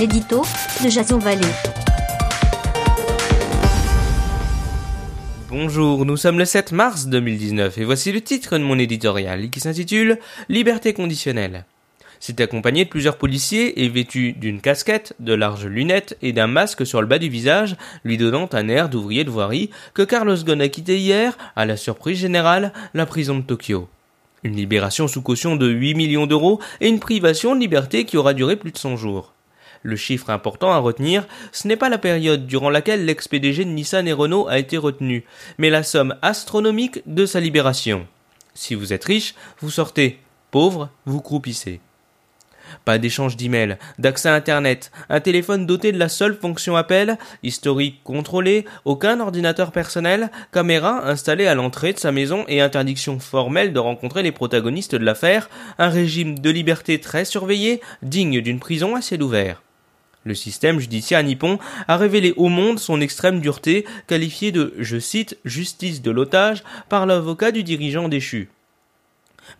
l'édito de Jason Vallée. Bonjour, nous sommes le 7 mars 2019 et voici le titre de mon éditorial qui s'intitule Liberté conditionnelle. C'est accompagné de plusieurs policiers et vêtu d'une casquette, de larges lunettes et d'un masque sur le bas du visage, lui donnant un air d'ouvrier de voirie, que Carlos Ghosn a quitté hier, à la surprise générale, la prison de Tokyo. Une libération sous caution de 8 millions d'euros et une privation de liberté qui aura duré plus de 100 jours. Le chiffre important à retenir, ce n'est pas la période durant laquelle l'ex-PDG de Nissan et Renault a été retenu, mais la somme astronomique de sa libération. Si vous êtes riche, vous sortez. Pauvre, vous croupissez. Pas d'échange d'emails, d'accès à Internet, un téléphone doté de la seule fonction appel, historique contrôlé, aucun ordinateur personnel, caméra installée à l'entrée de sa maison et interdiction formelle de rencontrer les protagonistes de l'affaire, un régime de liberté très surveillé, digne d'une prison à ciel ouvert. Le système judiciaire nippon a révélé au monde son extrême dureté, qualifiée de, je cite, justice de l'otage par l'avocat du dirigeant déchu.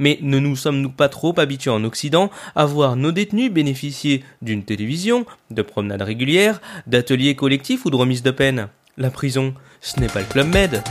Mais ne nous sommes-nous pas trop habitués en Occident à voir nos détenus bénéficier d'une télévision, de promenades régulières, d'ateliers collectifs ou de remises de peine? La prison, ce n'est pas le Club Med.